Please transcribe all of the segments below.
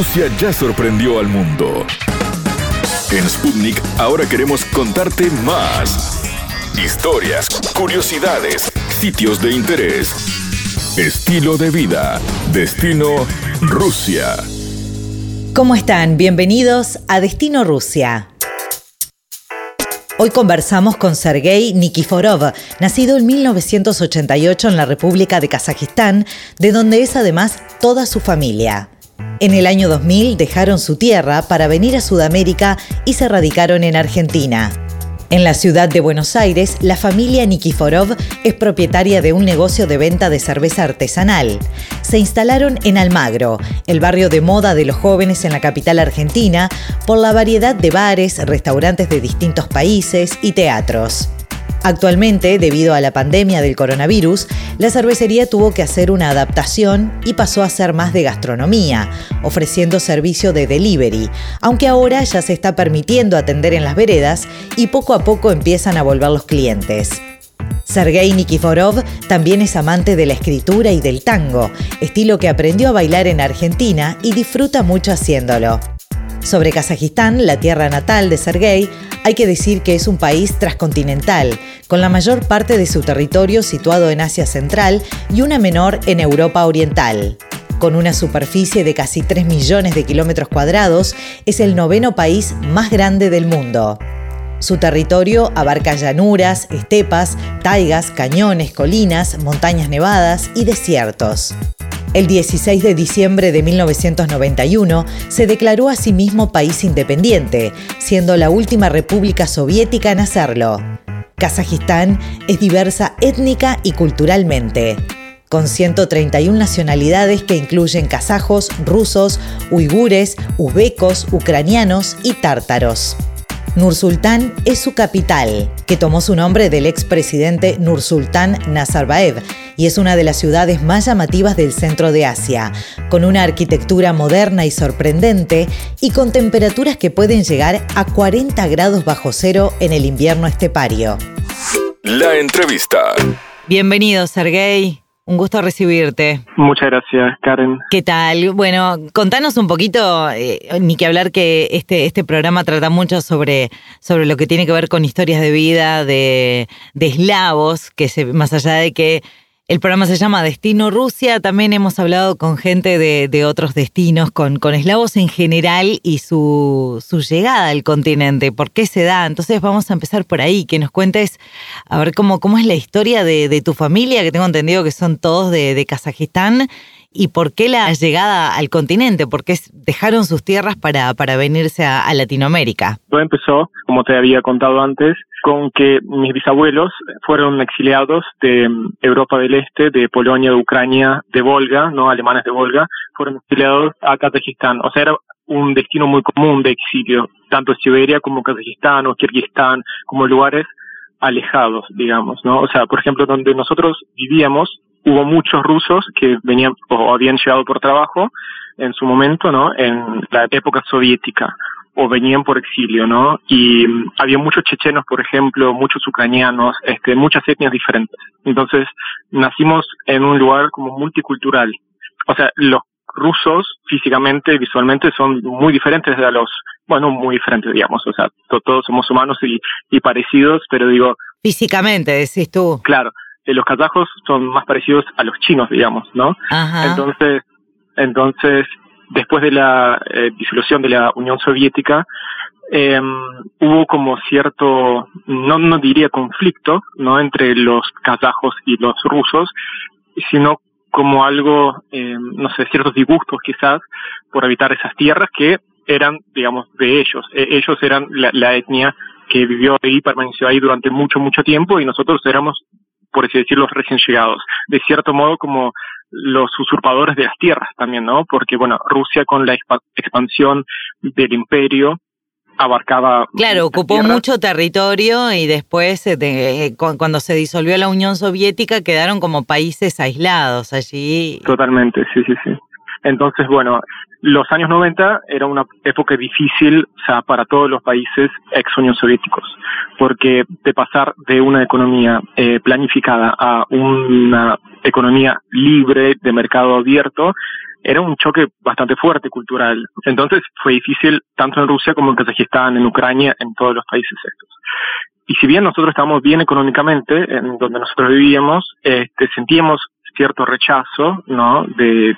Rusia ya sorprendió al mundo. En Sputnik ahora queremos contarte más. Historias, curiosidades, sitios de interés, estilo de vida, destino Rusia. ¿Cómo están? Bienvenidos a Destino Rusia. Hoy conversamos con Sergei Nikiforov, nacido en 1988 en la República de Kazajistán, de donde es además toda su familia. En el año 2000 dejaron su tierra para venir a Sudamérica y se radicaron en Argentina. En la ciudad de Buenos Aires, la familia Nikiforov es propietaria de un negocio de venta de cerveza artesanal. Se instalaron en Almagro, el barrio de moda de los jóvenes en la capital argentina, por la variedad de bares, restaurantes de distintos países y teatros. Actualmente, debido a la pandemia del coronavirus, la cervecería tuvo que hacer una adaptación y pasó a ser más de gastronomía, ofreciendo servicio de delivery, aunque ahora ya se está permitiendo atender en las veredas y poco a poco empiezan a volver los clientes. Sergei Nikiforov también es amante de la escritura y del tango, estilo que aprendió a bailar en Argentina y disfruta mucho haciéndolo. Sobre Kazajistán, la tierra natal de Sergei, hay que decir que es un país transcontinental, con la mayor parte de su territorio situado en Asia Central y una menor en Europa Oriental. Con una superficie de casi 3 millones de kilómetros cuadrados, es el noveno país más grande del mundo. Su territorio abarca llanuras, estepas, taigas, cañones, colinas, montañas nevadas y desiertos. El 16 de diciembre de 1991 se declaró a sí mismo país independiente, siendo la última república soviética en hacerlo. Kazajistán es diversa étnica y culturalmente, con 131 nacionalidades que incluyen kazajos, rusos, uigures, uzbecos, ucranianos y tártaros. Nursultán es su capital, que tomó su nombre del expresidente Nursultán Nazarbayev y es una de las ciudades más llamativas del centro de Asia, con una arquitectura moderna y sorprendente y con temperaturas que pueden llegar a 40 grados bajo cero en el invierno estepario. La entrevista. Bienvenido, Sergei. Un gusto recibirte. Muchas gracias, Karen. ¿Qué tal? Bueno, contanos un poquito, eh, ni que hablar que este, este programa trata mucho sobre, sobre lo que tiene que ver con historias de vida de, de eslavos, que se, más allá de que el programa se llama Destino Rusia. También hemos hablado con gente de, otros destinos, con, con, eslavos en general y su, su, llegada al continente, por qué se da. Entonces vamos a empezar por ahí, que nos cuentes a ver cómo, cómo es la historia de, tu familia, que tengo entendido que son todos de, de Kazajistán y por qué la llegada al continente, por qué dejaron sus tierras para, para venirse a, Latinoamérica. Todo empezó, como te había contado antes, con que mis bisabuelos fueron exiliados de mm, Europa del Este, de Polonia, de Ucrania, de Volga, no alemanes de Volga, fueron exiliados a Kazajistán. O sea, era un destino muy común de exilio, tanto Siberia como Kazajistán o Kirguistán, como lugares alejados, digamos, ¿no? O sea, por ejemplo, donde nosotros vivíamos, hubo muchos rusos que venían o habían llegado por trabajo en su momento, ¿no? En la época soviética o venían por exilio, ¿no? Y mm, había muchos chechenos, por ejemplo, muchos ucranianos, este, muchas etnias diferentes. Entonces, nacimos en un lugar como multicultural. O sea, los rusos físicamente, visualmente son muy diferentes a los, bueno, muy diferentes, digamos, o sea, todos somos humanos y, y parecidos, pero digo... Físicamente, decís tú. Claro, eh, los kazajos son más parecidos a los chinos, digamos, ¿no? Entonces, entonces, después de la eh, disolución de la Unión Soviética, eh, hubo como cierto, no, no diría conflicto, ¿no? Entre los kazajos y los rusos, sino como algo, eh, no sé, ciertos disgustos quizás por habitar esas tierras que eran, digamos, de ellos. E, ellos eran la, la etnia que vivió ahí, permaneció ahí durante mucho, mucho tiempo y nosotros éramos por así decirlo, recién llegados. De cierto modo, como los usurpadores de las tierras también, ¿no? Porque, bueno, Rusia con la expansión del imperio abarcaba... Claro, ocupó mucho territorio y después, eh, eh, cuando se disolvió la Unión Soviética, quedaron como países aislados allí. Totalmente, sí, sí, sí. Entonces, bueno, los años 90 era una época difícil o sea, para todos los países ex Unión Soviéticos, porque de pasar de una economía eh, planificada a una economía libre de mercado abierto, era un choque bastante fuerte cultural. Entonces fue difícil tanto en Rusia como en Kazajistán, en Ucrania, en todos los países estos. Y si bien nosotros estábamos bien económicamente, en donde nosotros vivíamos, este, sentíamos cierto rechazo, ¿no? De,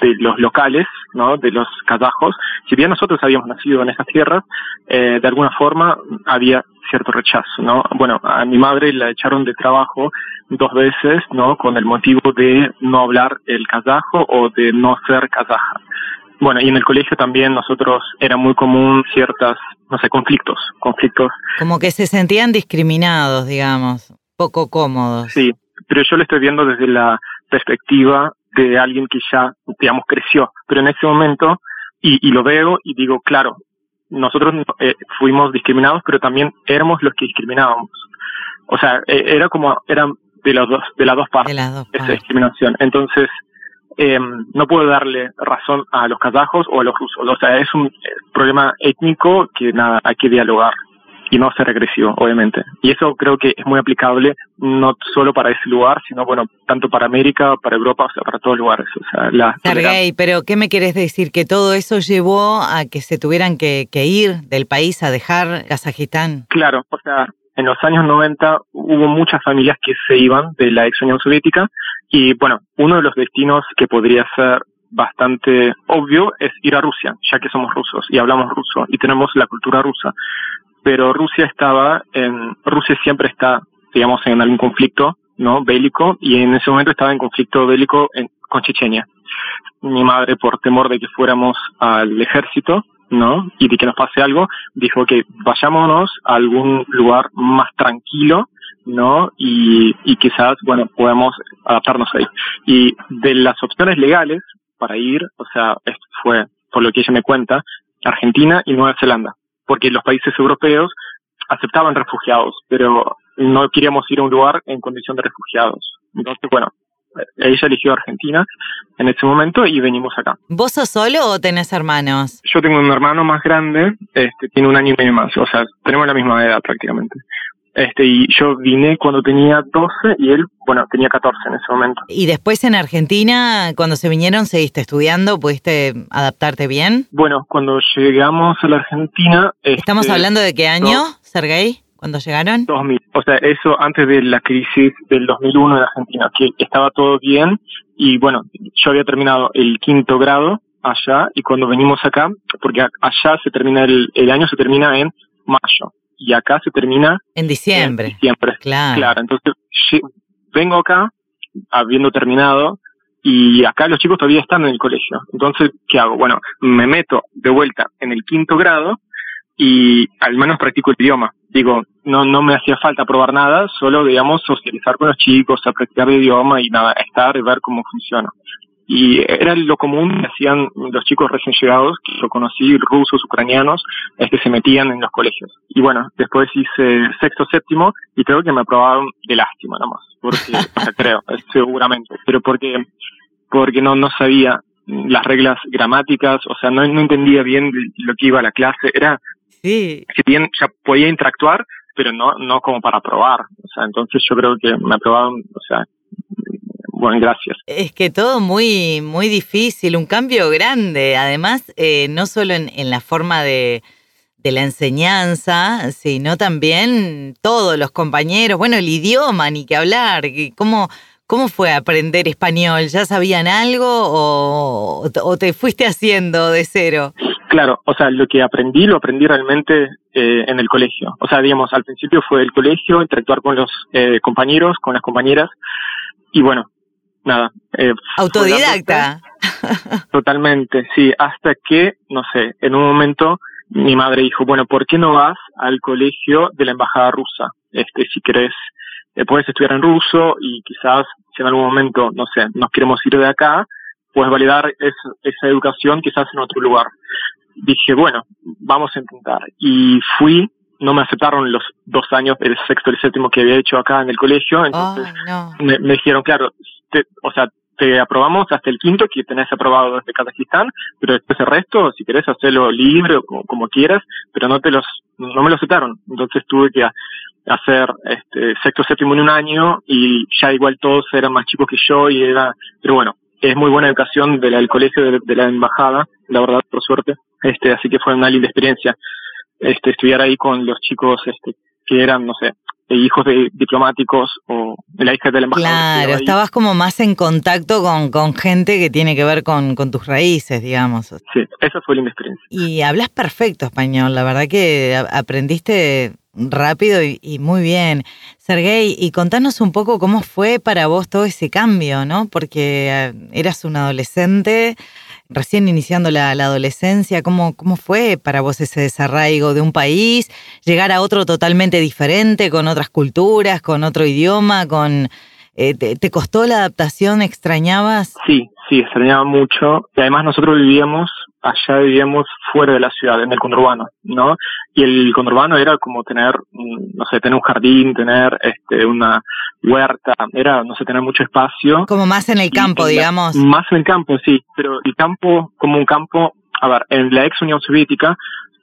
de los locales, ¿no? De los kazajos. Si bien nosotros habíamos nacido en esas tierras, eh, de alguna forma había cierto rechazo, ¿no? Bueno, a mi madre la echaron de trabajo dos veces, ¿no? Con el motivo de no hablar el kazajo o de no ser kazaja. Bueno, y en el colegio también nosotros era muy común ciertas, no sé, conflictos, conflictos. Como que se sentían discriminados, digamos, poco cómodos. Sí, pero yo lo estoy viendo desde la perspectiva de alguien que ya, digamos, creció. Pero en ese momento, y, y lo veo y digo, claro, nosotros eh, fuimos discriminados, pero también éramos los que discriminábamos. O sea, e, era como, eran de los dos, de las dos partes, dos esa discriminación. Entonces, eh, no puedo darle razón a los kazajos o a los rusos. O sea, es un eh, problema étnico que nada, hay que dialogar y no ser regresivo, obviamente. Y eso creo que es muy aplicable no solo para ese lugar, sino bueno, tanto para América, para Europa, o sea, para todos lugares. O sea, la Sergei, pero ¿qué me quieres decir? ¿Que todo eso llevó a que se tuvieran que, que ir del país a dejar Kazajistán? Claro, o sea, en los años 90 hubo muchas familias que se iban de la ex Unión Soviética y bueno, uno de los destinos que podría ser bastante obvio es ir a Rusia, ya que somos rusos y hablamos ruso y tenemos la cultura rusa pero Rusia estaba en, Rusia siempre está, digamos, en algún conflicto, ¿no? Bélico, y en ese momento estaba en conflicto bélico con Chechenia. Mi madre, por temor de que fuéramos al ejército, ¿no? Y de que nos pase algo, dijo que vayámonos a algún lugar más tranquilo, ¿no? Y, y quizás, bueno, podemos adaptarnos ahí. Y de las opciones legales para ir, o sea, fue, por lo que ella me cuenta, Argentina y Nueva Zelanda porque los países europeos aceptaban refugiados, pero no queríamos ir a un lugar en condición de refugiados. Entonces, bueno, ella eligió Argentina en ese momento y venimos acá. ¿Vos sos solo o tenés hermanos? Yo tengo un hermano más grande, este, tiene un año y medio más, o sea, tenemos la misma edad prácticamente. Este, y yo vine cuando tenía 12 y él, bueno, tenía 14 en ese momento. ¿Y después en Argentina, cuando se vinieron, seguiste estudiando? ¿Pudiste adaptarte bien? Bueno, cuando llegamos a la Argentina... ¿Estamos este, hablando de qué año, Sergei? ¿Cuando llegaron? 2000. O sea, eso antes de la crisis del 2001 en Argentina, que estaba todo bien y bueno, yo había terminado el quinto grado allá y cuando venimos acá, porque allá se termina el, el año se termina en mayo y acá se termina en diciembre. En diciembre. Claro. Claro, entonces vengo acá habiendo terminado y acá los chicos todavía están en el colegio. Entonces, ¿qué hago? Bueno, me meto de vuelta en el quinto grado y al menos practico el idioma. Digo, no, no me hacía falta probar nada, solo, digamos, socializar con los chicos, a practicar el idioma y nada, estar y ver cómo funciona y era lo común que hacían los chicos recién llegados, que yo conocí, rusos, ucranianos, es que se metían en los colegios. Y bueno, después hice sexto, séptimo, y creo que me aprobaron de lástima nomás, porque, o sea, creo, seguramente, pero porque, porque no, no sabía las reglas gramáticas, o sea, no, no entendía bien lo que iba a la clase, era, sí. si bien ya podía interactuar, pero no, no como para probar, o sea, entonces yo creo que me aprobaron, o sea, bueno, gracias. Es que todo muy, muy difícil, un cambio grande. Además, eh, no solo en, en, la forma de, de la enseñanza, sino también todos los compañeros, bueno, el idioma, ni que hablar. ¿Cómo, cómo fue aprender español? ¿Ya sabían algo o, o te fuiste haciendo de cero? Claro, o sea, lo que aprendí lo aprendí realmente eh, en el colegio. O sea, digamos, al principio fue el colegio, interactuar con los eh, compañeros, con las compañeras, y bueno, nada. Eh, Autodidacta. Totalmente, sí, hasta que, no sé, en un momento mi madre dijo, bueno, ¿por qué no vas al colegio de la embajada rusa? Este, si querés, eh, puedes estudiar en ruso y quizás si en algún momento, no sé, nos queremos ir de acá, puedes validar esa educación quizás en otro lugar. Dije, bueno, vamos a intentar. Y fui, no me aceptaron los dos años, el sexto y el séptimo que había hecho acá en el colegio, entonces me, me, dijeron, claro, o sea, te aprobamos hasta el quinto que tenés aprobado desde Kazajistán, pero después el resto, si querés hacerlo libre o como, quieras, pero no te los, no me lo aceptaron. Entonces tuve que hacer este sexto, séptimo en un año y ya igual todos eran más chicos que yo y era, pero bueno, es muy buena educación del colegio de, la embajada, la verdad, por suerte. Este, así que fue una linda experiencia. Este, estudiar ahí con los chicos, este, que eran, no sé, hijos de diplomáticos o de la hija del embajador. Claro, estabas como más en contacto con, con gente que tiene que ver con, con, tus raíces, digamos. Sí, esa fue linda experiencia. Y hablas perfecto español, la verdad que aprendiste rápido y, muy bien. Sergey, y contanos un poco cómo fue para vos todo ese cambio, ¿no? Porque eh, eras un adolescente, recién iniciando la, adolescencia, ¿cómo, ¿cómo fue para vos ese desarraigo de un país, llegar a otro totalmente diferente, con otras culturas, con otro idioma, con... Eh, te, costó la adaptación? ¿Extrañabas? Sí, sí, extrañaba mucho. Y además nosotros vivíamos allá vivíamos fuera de la ciudad, en el conurbano, ¿no? Y el conurbano era como tener, mm, no sé, tener un jardín, tener este, una huerta, era, no sé, tener mucho espacio. Como más en el campo, digamos. Más en el campo, sí, pero el campo como un campo, a ver, en la ex Unión Soviética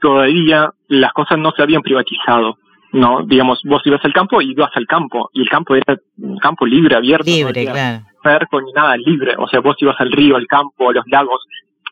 todavía las cosas no se habían privatizado. No, digamos, vos ibas al campo y ibas al campo, y el campo era un campo libre, abierto. Libre, claro. Perco ni nada, libre. O sea, vos ibas al río, al campo, a los lagos,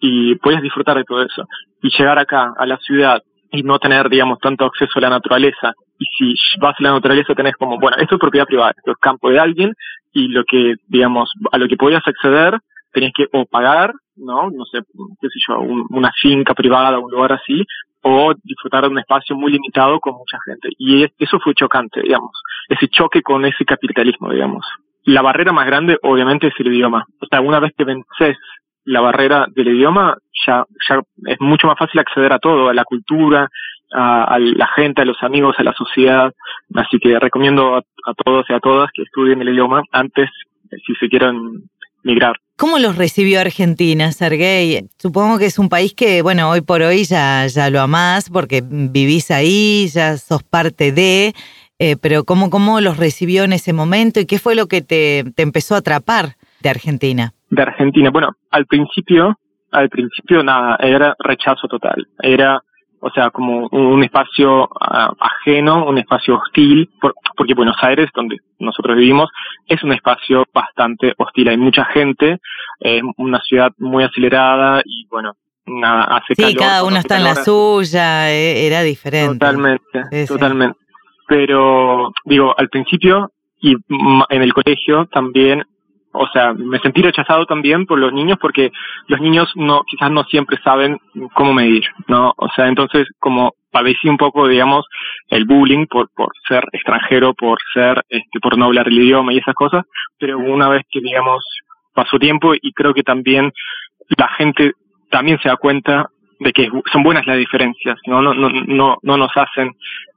y puedes disfrutar de todo eso. Y llegar acá, a la ciudad, y no tener, digamos, tanto acceso a la naturaleza. Y si vas a la naturaleza tenés como, bueno, esto es propiedad privada, esto es campo de alguien, y lo que, digamos, a lo que podías acceder, tenías que o pagar, ¿no? No sé, qué sé yo, una finca privada, un lugar así, o disfrutar de un espacio muy limitado con mucha gente. Y eso fue chocante, digamos, ese choque con ese capitalismo, digamos. La barrera más grande, obviamente, es el idioma. O sea, una vez que vences la barrera del idioma, ya, ya es mucho más fácil acceder a todo, a la cultura, a, la gente, a los amigos, a la sociedad. Así que recomiendo a, todos y a todas que estudien el idioma antes, si se quieren migrar. ¿Cómo los recibió Argentina, Sergey? Supongo que es un país que, bueno, hoy por hoy ya, ya lo amás porque vivís ahí, ya sos parte de, eh, pero ¿cómo, ¿cómo los recibió en ese momento y qué fue lo que te, te empezó a atrapar de Argentina? de Argentina. Bueno, al principio, al principio nada, era rechazo total. Era, o sea, como un espacio ah, ajeno, un espacio hostil, porque Buenos Aires, donde nosotros vivimos, es un espacio bastante hostil. Hay mucha gente, es una ciudad muy acelerada y bueno, nada, hace sí, cada uno está en la suya, e, era diferente. Totalmente, totalmente. Pero, digo, al principio y en el colegio también o sea, me sentí rechazado también por los niños porque los niños no, quizás no siempre saben cómo medir, ¿no? O sea, entonces como padecí un poco, digamos, el bullying por, por ser extranjero, por ser, este, por no hablar el idioma y esas cosas, pero una vez que, digamos, pasó tiempo y creo que también la gente también se da cuenta de que son buenas las diferencias, no, no, no, no, no nos hacen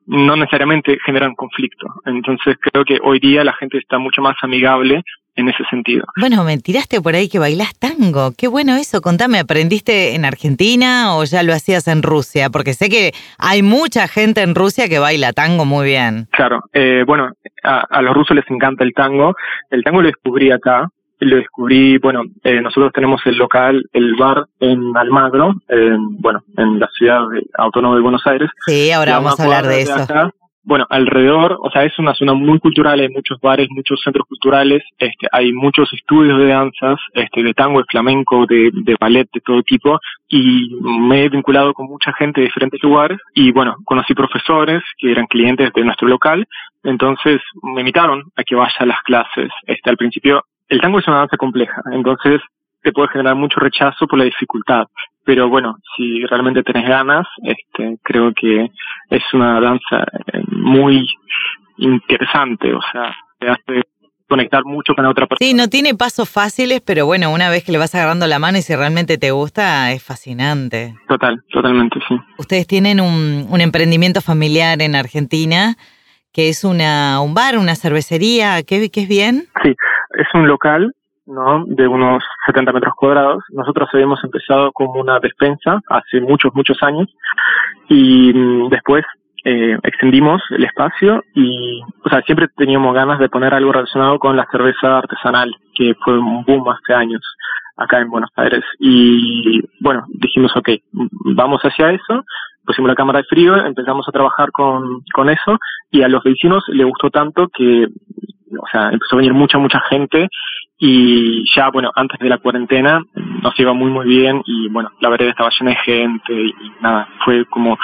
no necesariamente generan conflicto. Entonces creo que hoy día la gente está mucho más amigable en ese sentido. Bueno, me tiraste por ahí que bailás tango. Qué bueno eso. Contame, ¿aprendiste en Argentina o ya lo hacías en Rusia? Porque sé que hay mucha gente en Rusia que baila tango muy bien. Claro. Eh, bueno, a, los rusos les encanta el tango. El tango lo descubrí acá. Lo descubrí, bueno, eh, nosotros tenemos el local, el bar en Almagro, bueno, en la ciudad autónoma de Buenos Aires. Sí, ahora vamos a hablar de, eso bueno, alrededor, o sea, es una zona muy cultural, hay muchos bares, muchos centros culturales, este, hay muchos estudios de danzas, este, de tango, de flamenco, de, de ballet, de todo tipo, y me he vinculado con mucha gente de diferentes lugares, y bueno, conocí profesores que eran clientes de nuestro local, entonces me invitaron a que vaya a las clases. Este, al principio, el tango es una danza compleja, entonces te puede generar mucho rechazo por la dificultad. Pero bueno, si realmente tenés ganas, este, creo que es una danza eh, muy interesante, o sea, te hace conectar mucho con la otra persona. Sí, no tiene pasos fáciles, pero bueno, una vez que le vas agarrando la mano y si realmente te gusta, es fascinante. Total, totalmente, sí. Ustedes tienen un, un emprendimiento familiar en Argentina que es una, un bar, una cervecería, ¿qué, es bien? Sí, es un local ¿no? de unos 70 metros cuadrados. Nosotros habíamos empezado como una despensa hace muchos, muchos años y mm, después eh, extendimos el espacio y, o sea, siempre teníamos ganas de poner algo relacionado con la cerveza artesanal, que fue un boom hace años acá en Buenos Aires. Y bueno, dijimos, ok, vamos hacia eso, pusimos la cámara de frío, empezamos a trabajar con, con eso y a los vecinos le gustó tanto que, o sea, empezó a venir mucha, mucha gente y ya, bueno, antes de la cuarentena nos iba muy, muy bien y bueno, la vereda estaba llena de gente y nada, fue como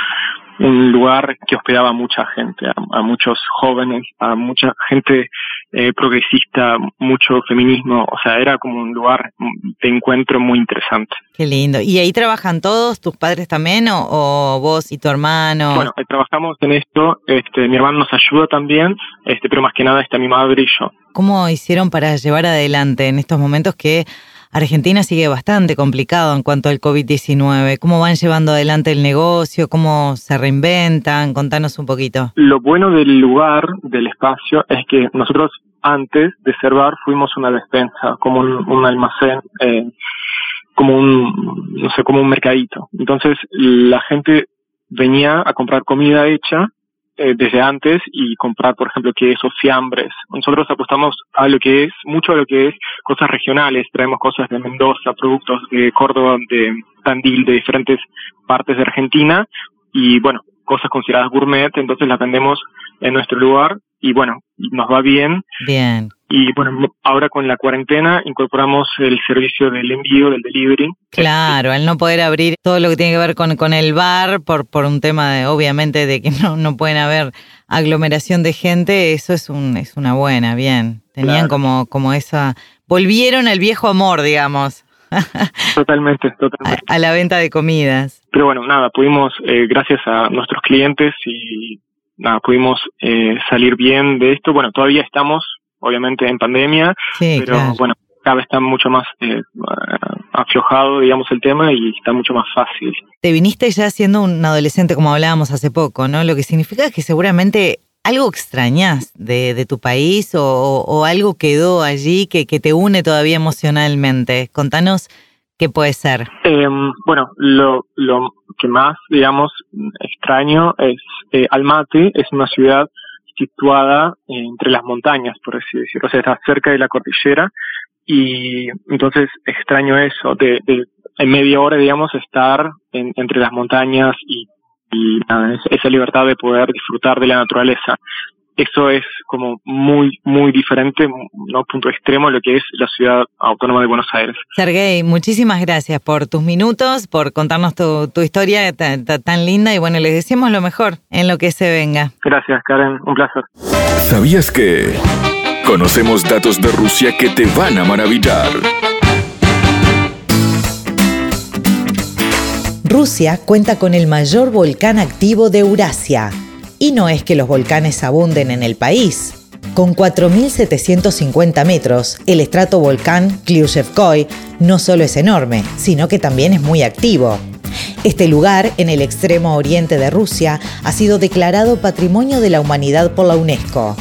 un lugar que hospedaba a mucha gente, a, muchos jóvenes, a mucha gente eh, progresista, mucho feminismo, o sea, era como un lugar de encuentro muy interesante. Qué lindo. ¿Y ahí trabajan todos, tus padres también, o, vos y tu hermano? Bueno, eh, trabajamos en esto, este, mi hermano nos ayuda también, este, pero más que nada está mi madre y yo. ¿Cómo hicieron para llevar adelante en estos momentos que Argentina sigue bastante complicado en cuanto al COVID-19. ¿Cómo van llevando adelante el negocio? ¿Cómo se reinventan? Contanos un poquito. Lo bueno del lugar, del espacio, es que nosotros antes de cerrar fuimos una despensa, como un, almacén, eh, como un, no sé, como un mercadito. Entonces la gente venía a comprar comida hecha eh, desde antes y comprar, por ejemplo, quesos, fiambres. Nosotros apostamos a lo que es, mucho a lo que es cosas regionales. Traemos cosas de Mendoza, productos de Córdoba, de Tandil, de diferentes partes de Argentina y, bueno, cosas consideradas gourmet, entonces las vendemos en nuestro lugar y, bueno, nos va bien. Bien. Y bueno, ahora con la cuarentena incorporamos el servicio del envío, del delivery. Claro, al no poder abrir todo lo que tiene que ver con, con el bar, por, por un tema de, obviamente, de que no, no pueden haber aglomeración de gente, eso es, un, es una buena, bien. Tenían como, como esa, volvieron al viejo amor, digamos. Totalmente, totalmente. A, la venta de comidas. Pero bueno, nada, pudimos, eh, gracias a nuestros clientes y nada, pudimos eh, salir bien de esto. Bueno, todavía estamos obviamente en pandemia, pero bueno, cada vez está mucho más eh, aflojado, digamos, el tema y está mucho más fácil. Te viniste ya siendo un adolescente, como hablábamos hace poco, ¿no? Lo que significa que seguramente algo extrañas de, de tu país o, algo quedó allí que, que te une todavía emocionalmente. Contanos qué puede ser. Em, bueno, lo, lo que más, digamos, extraño es eh, Almaty, es una ciudad situada entre las montañas, por así decirlo, o sea, está cerca de la cordillera y entonces extraño eso, de, en media hora, digamos, estar entre las montañas y esa libertad de poder disfrutar de la naturaleza eso es como muy, muy diferente, no punto extremo, lo que es la ciudad autónoma de Buenos Aires. Sergey, muchísimas gracias por tus minutos, por contarnos tu, tu historia tan, tan, linda y bueno, les deseamos lo mejor en lo que se venga. Gracias, Karen, un placer. ¿Sabías que conocemos datos de Rusia que te van a maravillar? Rusia cuenta con el mayor volcán activo de Eurasia y no es que los volcanes abunden en el país. Con 4.750 metros, el estratovolcán Klyushevskoy no solo es enorme, sino que también es muy activo. Este lugar, en el extremo oriente de Rusia, ha sido declarado Patrimonio de la Humanidad por la UNESCO.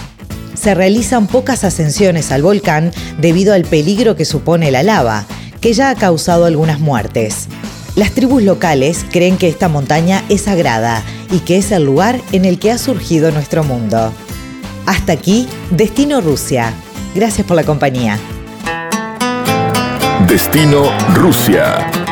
Se realizan pocas ascensiones al volcán debido al peligro que supone la lava, que ya ha causado algunas muertes. Las tribus locales creen que esta montaña es sagrada y que es el lugar en el que ha surgido nuestro mundo. Hasta aquí, Destino Rusia. Gracias por la compañía. Destino Rusia.